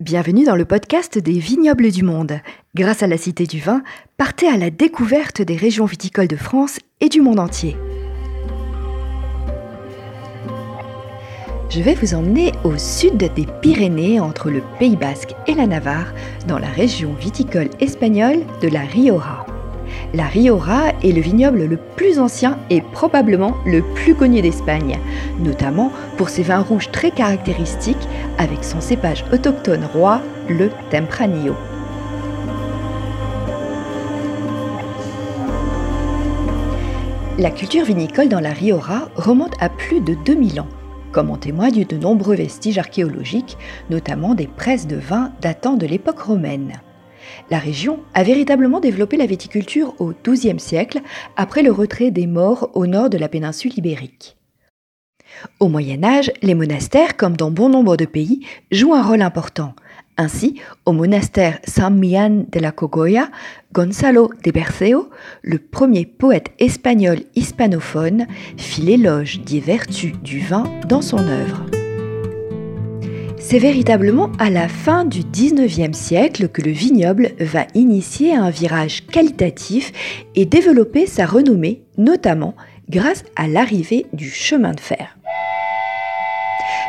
Bienvenue dans le podcast des vignobles du monde. Grâce à la Cité du Vin, partez à la découverte des régions viticoles de France et du monde entier. Je vais vous emmener au sud des Pyrénées, entre le Pays basque et la Navarre, dans la région viticole espagnole de la Rioja. La Rioja est le vignoble le plus ancien et probablement le plus connu d'Espagne, notamment pour ses vins rouges très caractéristiques avec son cépage autochtone roi, le Tempranillo. La culture vinicole dans la Rioja remonte à plus de 2000 ans, comme en témoignent de nombreux vestiges archéologiques, notamment des presses de vin datant de l'époque romaine. La région a véritablement développé la viticulture au XIIe siècle, après le retrait des Maures au nord de la péninsule ibérique. Au Moyen Âge, les monastères, comme dans bon nombre de pays, jouent un rôle important. Ainsi, au monastère San Millán de la Cogolla, Gonzalo de Berceo, le premier poète espagnol hispanophone, fit l'éloge des vertus du vin dans son œuvre. C'est véritablement à la fin du 19e siècle que le vignoble va initier un virage qualitatif et développer sa renommée, notamment grâce à l'arrivée du chemin de fer.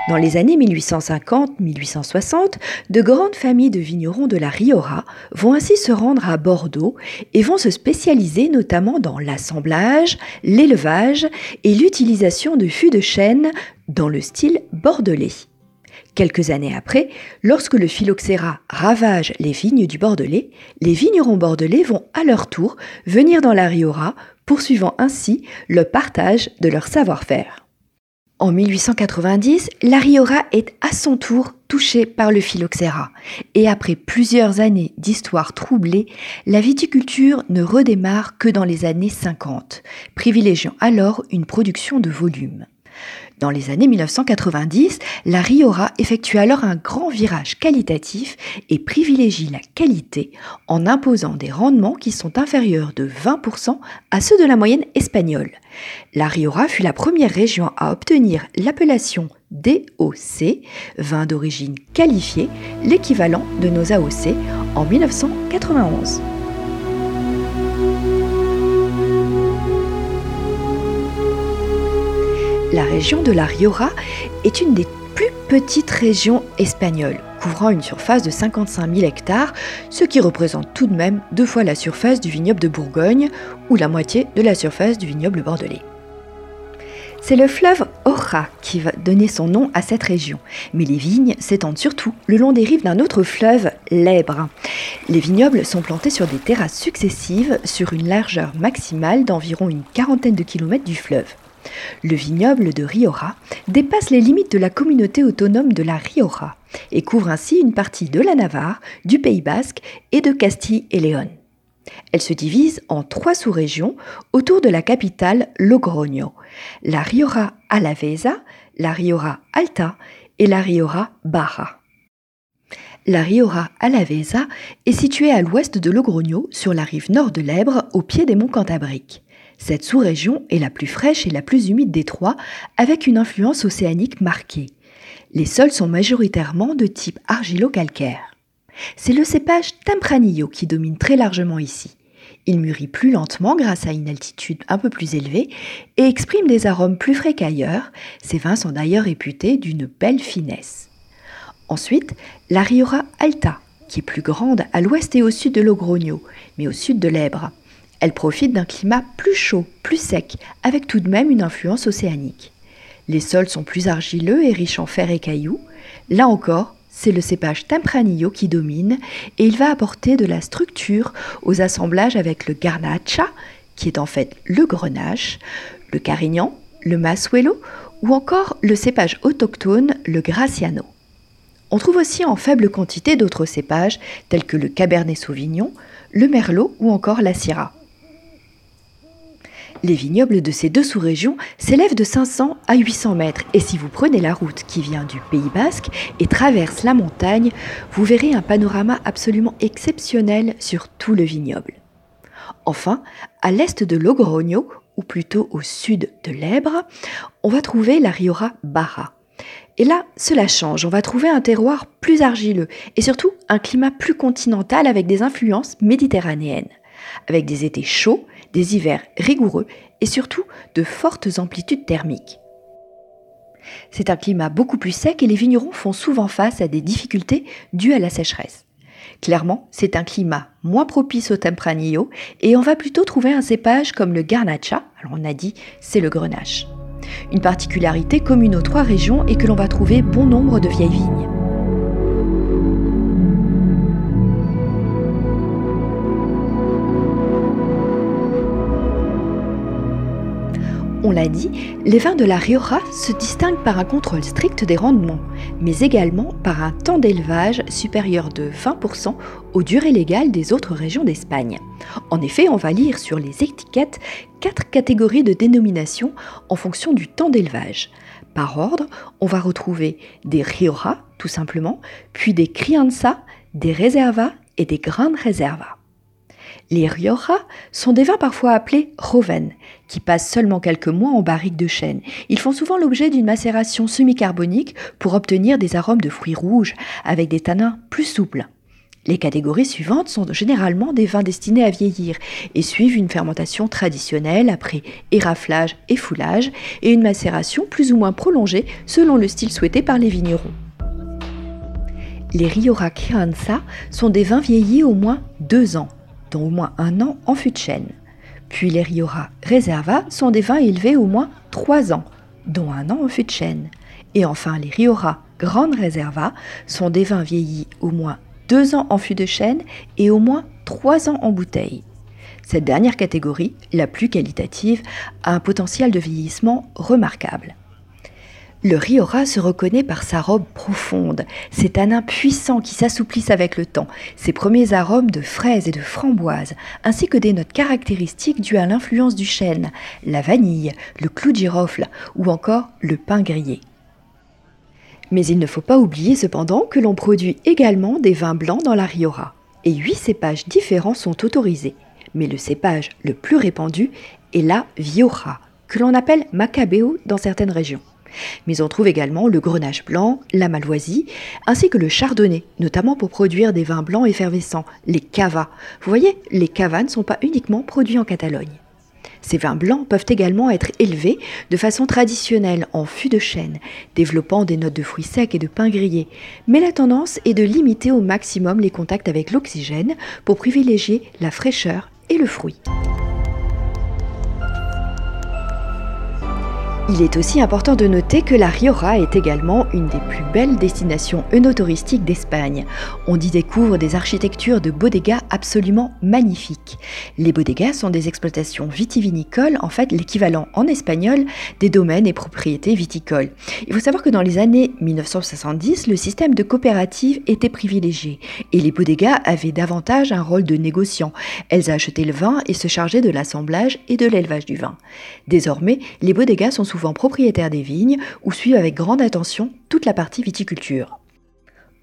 Dans les années 1850-1860, de grandes familles de vignerons de la Rioja vont ainsi se rendre à Bordeaux et vont se spécialiser notamment dans l'assemblage, l'élevage et l'utilisation de fûts de chêne dans le style bordelais. Quelques années après, lorsque le phylloxéra ravage les vignes du Bordelais, les vignerons bordelais vont à leur tour venir dans la Rioja, poursuivant ainsi le partage de leur savoir-faire. En 1890, la Rioja est à son tour touchée par le phylloxéra, et après plusieurs années d'histoire troublée, la viticulture ne redémarre que dans les années 50, privilégiant alors une production de volume. Dans les années 1990, la Rioja effectue alors un grand virage qualitatif et privilégie la qualité en imposant des rendements qui sont inférieurs de 20% à ceux de la moyenne espagnole. La Rioja fut la première région à obtenir l'appellation DOC, vin d'origine qualifiée, l'équivalent de nos AOC, en 1991. La région de la Rioja est une des plus petites régions espagnoles, couvrant une surface de 55 000 hectares, ce qui représente tout de même deux fois la surface du vignoble de Bourgogne ou la moitié de la surface du vignoble bordelais. C'est le fleuve Ora qui va donner son nom à cette région, mais les vignes s'étendent surtout le long des rives d'un autre fleuve, l'Ebre. Les vignobles sont plantés sur des terrasses successives sur une largeur maximale d'environ une quarantaine de kilomètres du fleuve. Le vignoble de Rioja dépasse les limites de la communauté autonome de la Rioja et couvre ainsi une partie de la Navarre, du Pays basque et de Castille et Léon. Elle se divise en trois sous-régions autour de la capitale Logroño, la Rioja Alavesa, la Rioja Alta et la Rioja Baja. La Rioja Alavesa est située à l'ouest de Logroño, sur la rive nord de l'Ebre, au pied des monts Cantabriques. Cette sous-région est la plus fraîche et la plus humide des trois, avec une influence océanique marquée. Les sols sont majoritairement de type argilo-calcaire. C'est le cépage Tempranillo qui domine très largement ici. Il mûrit plus lentement grâce à une altitude un peu plus élevée et exprime des arômes plus frais qu'ailleurs. Ces vins sont d'ailleurs réputés d'une belle finesse. Ensuite, la Rioja Alta, qui est plus grande à l'ouest et au sud de Logroño, mais au sud de l'Ebre. Elle profite d'un climat plus chaud, plus sec, avec tout de même une influence océanique. Les sols sont plus argileux et riches en fer et cailloux. Là encore, c'est le cépage Tempranillo qui domine et il va apporter de la structure aux assemblages avec le Garnacha, qui est en fait le Grenache, le Carignan, le Masuelo ou encore le cépage autochtone, le Graciano. On trouve aussi en faible quantité d'autres cépages tels que le Cabernet Sauvignon, le Merlot ou encore la Syrah. Les vignobles de ces deux sous-régions s'élèvent de 500 à 800 mètres et si vous prenez la route qui vient du Pays basque et traverse la montagne, vous verrez un panorama absolument exceptionnel sur tout le vignoble. Enfin, à l'est de Logroño, ou plutôt au sud de l'Ebre, on va trouver la Rioja Barra. Et là, cela change. On va trouver un terroir plus argileux et surtout un climat plus continental avec des influences méditerranéennes, avec des étés chauds, des hivers rigoureux et surtout de fortes amplitudes thermiques. C'est un climat beaucoup plus sec et les vignerons font souvent face à des difficultés dues à la sécheresse. Clairement, c'est un climat moins propice au Tempranillo et on va plutôt trouver un cépage comme le Garnacha, alors on a dit c'est le grenache. Une particularité commune aux trois régions est que l'on va trouver bon nombre de vieilles vignes. On l'a dit, les vins de la Rioja se distinguent par un contrôle strict des rendements, mais également par un temps d'élevage supérieur de 20% aux durées légales des autres régions d'Espagne. En effet, on va lire sur les étiquettes quatre catégories de dénomination en fonction du temps d'élevage. Par ordre, on va retrouver des Rioja, tout simplement, puis des Crianza, des Reserva et des Grandes Reserva. Les Rioja sont des vins parfois appelés Roven, qui passent seulement quelques mois en barrique de chêne. Ils font souvent l'objet d'une macération semi-carbonique pour obtenir des arômes de fruits rouges avec des tanins plus souples. Les catégories suivantes sont généralement des vins destinés à vieillir et suivent une fermentation traditionnelle après éraflage et foulage et une macération plus ou moins prolongée selon le style souhaité par les vignerons. Les Rioja Crianza sont des vins vieillis au moins deux ans au moins un an en fût de chêne. Puis les Rioja Reserva sont des vins élevés au moins trois ans, dont un an en fût de chêne. Et enfin, les Rioja Grande Reserva sont des vins vieillis au moins deux ans en fût de chêne et au moins trois ans en bouteille. Cette dernière catégorie, la plus qualitative, a un potentiel de vieillissement remarquable. Le Riora se reconnaît par sa robe profonde, ses tanins puissants qui s'assouplissent avec le temps, ses premiers arômes de fraises et de framboises, ainsi que des notes caractéristiques dues à l'influence du chêne, la vanille, le clou de girofle ou encore le pain grillé. Mais il ne faut pas oublier cependant que l'on produit également des vins blancs dans la Riora, et huit cépages différents sont autorisés. Mais le cépage le plus répandu est la Vioja, que l'on appelle Macabeo dans certaines régions. Mais on trouve également le grenache blanc, la malvoisie, ainsi que le chardonnay, notamment pour produire des vins blancs effervescents, les cavas. Vous voyez, les cavas ne sont pas uniquement produits en Catalogne. Ces vins blancs peuvent également être élevés de façon traditionnelle en fût de chêne, développant des notes de fruits secs et de pain grillé. Mais la tendance est de limiter au maximum les contacts avec l'oxygène pour privilégier la fraîcheur et le fruit. Il est aussi important de noter que la Riora est également une des plus belles destinations œnotouristiques d'Espagne. On y découvre des architectures de bodegas absolument magnifiques. Les bodegas sont des exploitations vitivinicoles, en fait l'équivalent en espagnol des domaines et propriétés viticoles. Il faut savoir que dans les années 1970, le système de coopérative était privilégié et les bodegas avaient davantage un rôle de négociant. Elles achetaient le vin et se chargeaient de l'assemblage et de l'élevage du vin. Désormais, les bodegas sont souvent propriétaires des vignes ou suivent avec grande attention toute la partie viticulture.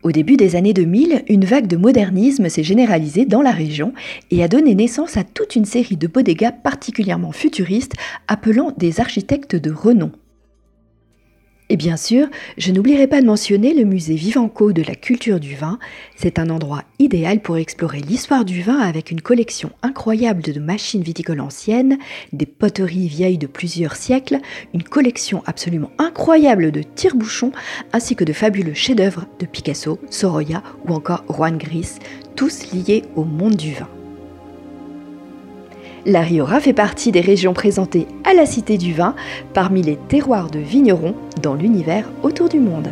Au début des années 2000, une vague de modernisme s'est généralisée dans la région et a donné naissance à toute une série de bodegas particulièrement futuristes appelant des architectes de renom. Et bien sûr, je n'oublierai pas de mentionner le musée Vivanco de la culture du vin. C'est un endroit idéal pour explorer l'histoire du vin avec une collection incroyable de machines viticoles anciennes, des poteries vieilles de plusieurs siècles, une collection absolument incroyable de tire-bouchons, ainsi que de fabuleux chefs-d'œuvre de Picasso, Sorolla ou encore Juan Gris, tous liés au monde du vin. La Riora fait partie des régions présentées à la Cité du Vin parmi les terroirs de vignerons dans l'univers autour du monde.